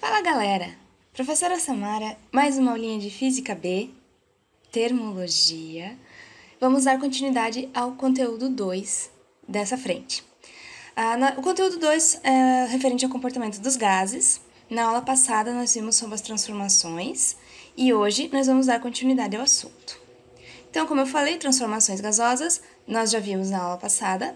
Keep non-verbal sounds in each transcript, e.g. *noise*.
Fala galera! Professora Samara, mais uma aulinha de Física B, Termologia. Vamos dar continuidade ao conteúdo 2 dessa frente. Ah, na, o conteúdo 2 é referente ao comportamento dos gases. Na aula passada nós vimos sobre as transformações e hoje nós vamos dar continuidade ao assunto. Então, como eu falei, transformações gasosas nós já vimos na aula passada.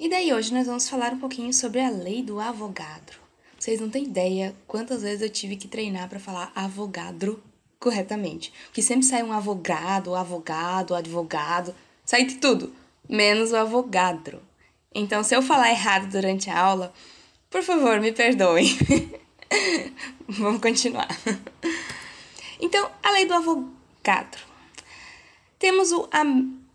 E daí hoje nós vamos falar um pouquinho sobre a lei do Avogadro. Vocês não têm ideia quantas vezes eu tive que treinar para falar avogadro corretamente. Porque sempre sai um avogado, avogado, advogado, sai de tudo, menos o avogadro. Então, se eu falar errado durante a aula, por favor, me perdoem. *laughs* Vamos continuar. Então, a lei do avogadro. Temos o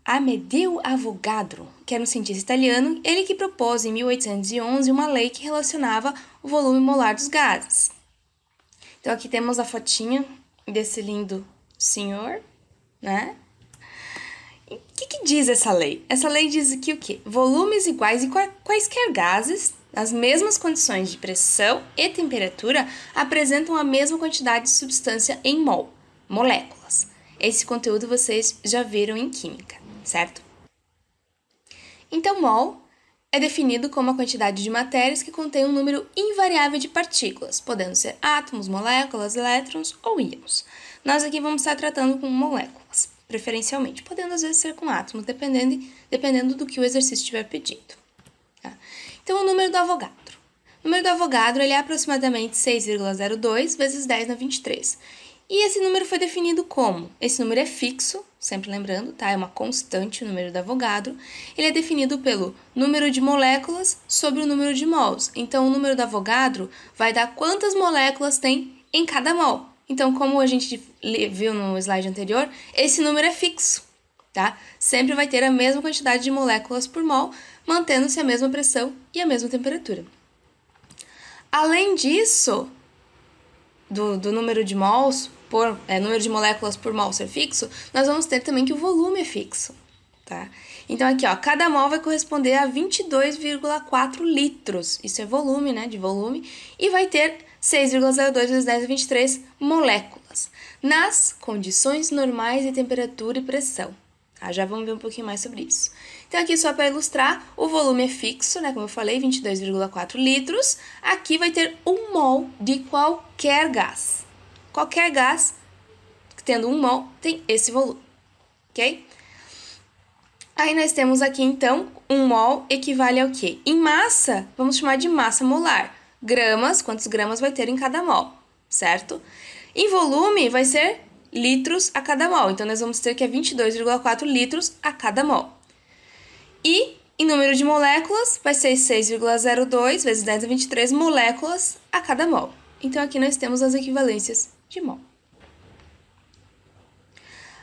Amedeo Avogadro, que era um cientista italiano, ele que propôs em 1811 uma lei que relacionava o volume molar dos gases. Então aqui temos a fotinha desse lindo senhor, né? o que, que, diz essa lei? Essa lei diz que o quê? Volumes iguais e quaisquer gases, nas mesmas condições de pressão e temperatura, apresentam a mesma quantidade de substância em mol, moléculas. Esse conteúdo vocês já viram em química certo? Então, mol é definido como a quantidade de matérias que contém um número invariável de partículas, podendo ser átomos, moléculas, elétrons ou íons. Nós aqui vamos estar tratando com moléculas, preferencialmente, podendo às vezes ser com átomos, dependendo, dependendo do que o exercício estiver pedindo. Tá? Então, o número do Avogadro. O número do Avogadro ele é aproximadamente 6,02 vezes 10 na 23. E esse número foi definido como? Esse número é fixo, sempre lembrando, tá? É uma constante o número do Avogadro. Ele é definido pelo número de moléculas sobre o número de mols. Então, o número do Avogadro vai dar quantas moléculas tem em cada mol. Então, como a gente viu no slide anterior, esse número é fixo, tá? Sempre vai ter a mesma quantidade de moléculas por mol, mantendo-se a mesma pressão e a mesma temperatura. Além disso, do, do número de mols por é, número de moléculas por mol ser fixo, nós vamos ter também que o volume é fixo, tá? Então aqui, ó, cada mol vai corresponder a 22,4 litros. Isso é volume, né, de volume, e vai ter 6,02 vezes 10 a 23 moléculas, nas condições normais de temperatura e pressão. Tá? Já vamos ver um pouquinho mais sobre isso. Então, aqui só para ilustrar, o volume é fixo, né? Como eu falei, 22,4 litros. Aqui vai ter um mol de qualquer gás. Qualquer gás, tendo um mol, tem esse volume, ok? Aí nós temos aqui, então, um mol equivale ao quê? Em massa, vamos chamar de massa molar. Gramas, quantos gramas vai ter em cada mol, certo? Em volume, vai ser litros a cada mol. Então, nós vamos ter que é 22,4 litros a cada mol. E em número de moléculas, vai ser 6,02 vezes 10 a 23 moléculas a cada mol. Então, aqui nós temos as equivalências de mol.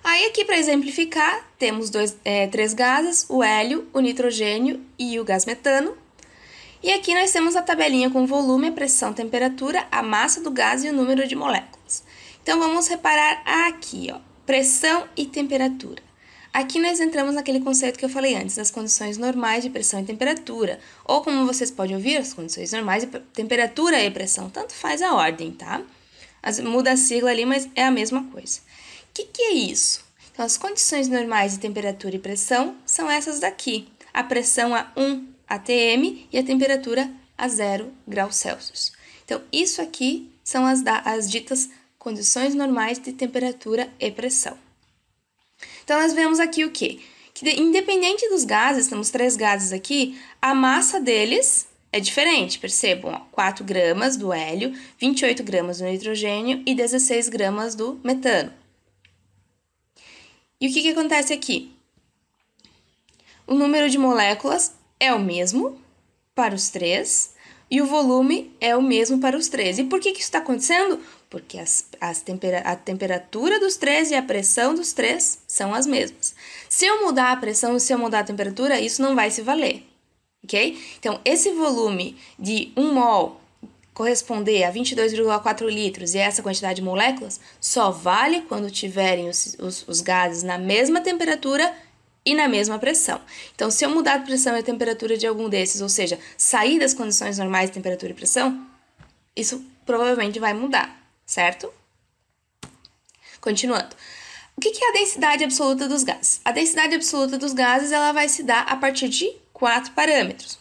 Aí, aqui para exemplificar, temos dois, é, três gases, o hélio, o nitrogênio e o gás metano. E aqui nós temos a tabelinha com volume, a pressão, temperatura, a massa do gás e o número de moléculas. Então, vamos reparar aqui, ó, pressão e temperatura. Aqui nós entramos naquele conceito que eu falei antes, das condições normais de pressão e temperatura, ou como vocês podem ouvir, as condições normais de temperatura e pressão, tanto faz a ordem, tá? As, muda a sigla ali, mas é a mesma coisa. O que, que é isso? Então, as condições normais de temperatura e pressão são essas daqui. A pressão a 1 atm e a temperatura a 0 graus Celsius. Então, isso aqui são as, as ditas condições normais de temperatura e pressão. Então, nós vemos aqui o quê? Que independente dos gases, temos três gases aqui, a massa deles é diferente, percebam, ó, 4 gramas do hélio, 28 gramas do nitrogênio e 16 gramas do metano. E o que, que acontece aqui? O número de moléculas é o mesmo para os três e o volume é o mesmo para os três. E por que, que isso está acontecendo? Porque as, as tempera a temperatura dos três e a pressão dos três são as mesmas. Se eu mudar a pressão e se eu mudar a temperatura, isso não vai se valer ok? Então, esse volume de 1 mol corresponder a 22,4 litros e essa quantidade de moléculas só vale quando tiverem os, os, os, gases na mesma temperatura e na mesma pressão. Então, se eu mudar a pressão e a temperatura de algum desses, ou seja, sair das condições normais de temperatura e pressão, isso provavelmente vai mudar, certo? Continuando. O que é a densidade absoluta dos gases? A densidade absoluta dos gases ela vai se dar a partir de quatro parâmetros.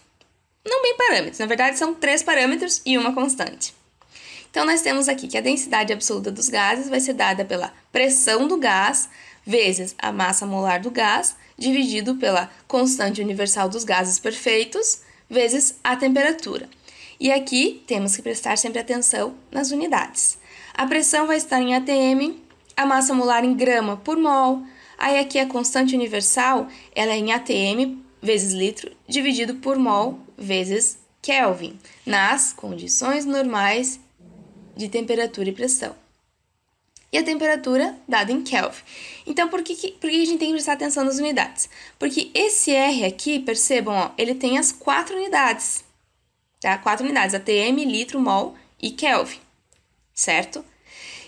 Não bem parâmetros, na verdade são três parâmetros e uma constante. Então, nós temos aqui que a densidade absoluta dos gases vai ser dada pela pressão do gás vezes a massa molar do gás, dividido pela constante universal dos gases perfeitos, vezes a temperatura. E aqui temos que prestar sempre atenção nas unidades. A pressão vai estar em atm, a massa molar em grama por mol. Aí aqui a constante universal, ela é em atm vezes litro, dividido por mol vezes Kelvin, nas condições normais de temperatura e pressão. E a temperatura dada em Kelvin. Então, por que, por que a gente tem que prestar atenção nas unidades? Porque esse R aqui, percebam, ó, ele tem as quatro unidades. Tá? Quatro unidades, atm, litro, mol e Kelvin. Certo?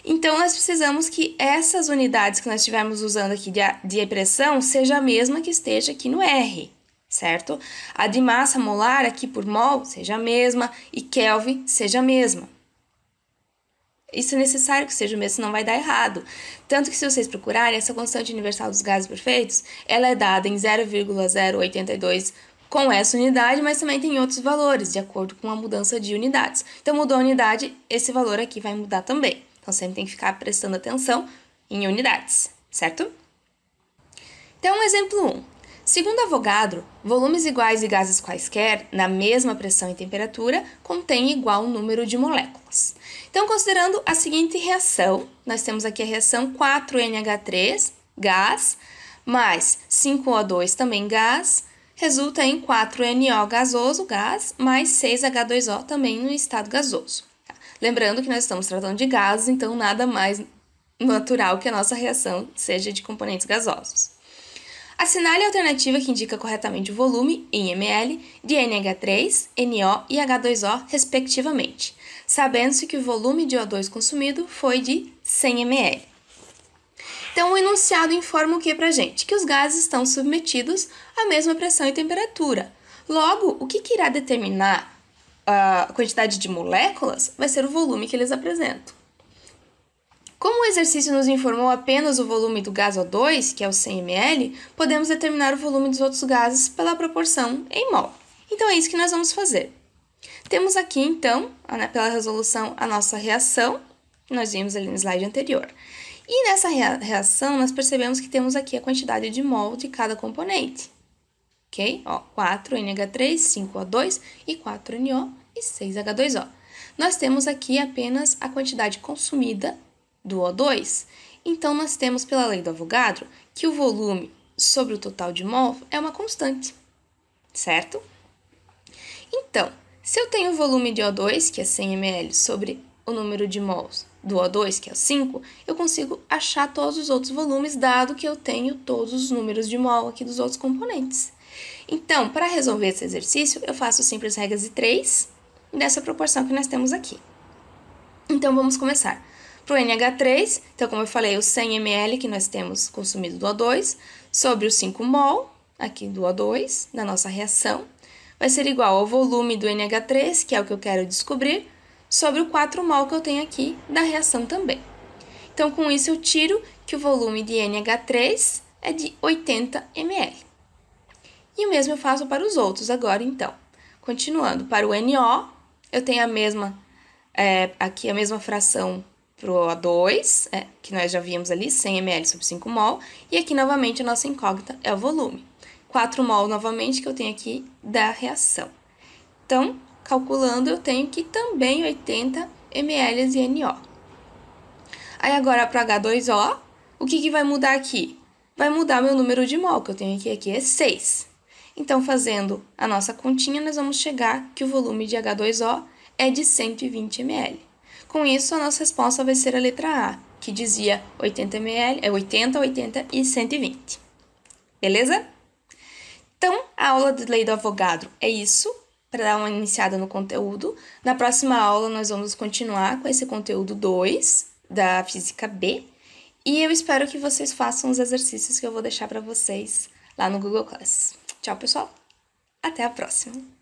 Então, nós precisamos que essas unidades que nós estivermos usando aqui de, de pressão seja a mesma que esteja aqui no R, certo? A de massa molar aqui por mol seja a mesma e Kelvin seja a mesma. Isso é necessário que seja o mesmo, senão vai dar errado. Tanto que se vocês procurarem, essa constante universal dos gases perfeitos, ela é dada em 0,082 com essa unidade, mas também tem outros valores, de acordo com a mudança de unidades. Então, mudou a unidade, esse valor aqui vai mudar também. Então, sempre tem que ficar prestando atenção em unidades, certo? Então, exemplo 1. Segundo Avogadro, volumes iguais de gases quaisquer, na mesma pressão e temperatura, contêm igual número de moléculas. Então, considerando a seguinte reação, nós temos aqui a reação 4NH3, gás, mais 5O2, também gás, resulta em 4NO gasoso, gás, mais 6H2O, também no estado gasoso. Lembrando que nós estamos tratando de gases, então nada mais natural que a nossa reação seja de componentes gasosos. Assinale a alternativa que indica corretamente o volume, em ml, de NH3, NO e H2O, respectivamente, sabendo-se que o volume de O2 consumido foi de 100 ml. Então, o enunciado informa o que para gente? Que os gases estão submetidos à mesma pressão e temperatura. Logo, o que, que irá determinar a quantidade de moléculas vai ser o volume que eles apresentam. Como o exercício nos informou apenas o volume do gás O2, que é o 100 ml, podemos determinar o volume dos outros gases pela proporção em mol. Então é isso que nós vamos fazer. Temos aqui então, pela resolução, a nossa reação, que nós vimos ali no slide anterior. E nessa reação, nós percebemos que temos aqui a quantidade de mol de cada componente. Ok? Ó, 4NH3, 5O2 e 4NO e 6H2O. Nós temos aqui apenas a quantidade consumida do O2. Então, nós temos pela lei do Avogadro que o volume sobre o total de mol é uma constante, certo? Então, se eu tenho o volume de O2, que é 100 ml, sobre o número de mols do O2, que é o 5, eu consigo achar todos os outros volumes, dado que eu tenho todos os números de mol aqui dos outros componentes. Então, para resolver esse exercício, eu faço simples regras de 3 dessa proporção que nós temos aqui. Então, vamos começar. Para o NH3, então, como eu falei, o 100 ml que nós temos consumido do O2 sobre o 5 mol aqui do O2, da nossa reação, vai ser igual ao volume do NH3, que é o que eu quero descobrir, sobre o 4 mol que eu tenho aqui da reação também. Então, com isso, eu tiro que o volume de NH3 é de 80 ml. E o mesmo eu faço para os outros agora, então. Continuando, para o NO, eu tenho a mesma, é, aqui a mesma fração para o O2, é, que nós já vimos ali, 100 ml sobre 5 mol, e aqui novamente a nossa incógnita é o volume. 4 mol novamente que eu tenho aqui da reação. Então, calculando, eu tenho que também 80 ml de NO. Aí agora para H2O, o que, que vai mudar aqui? Vai mudar meu número de mol, que eu tenho aqui, aqui é 6. Então, fazendo a nossa continha, nós vamos chegar que o volume de H2O é de 120 ml. Com isso, a nossa resposta vai ser a letra A, que dizia 80 ml, é 80, 80 e 120. Beleza? Então, a aula de lei do Avogadro é isso, para dar uma iniciada no conteúdo. Na próxima aula, nós vamos continuar com esse conteúdo 2 da Física B. E eu espero que vocês façam os exercícios que eu vou deixar para vocês lá no Google Class. Tchau, pessoal! Até a próxima!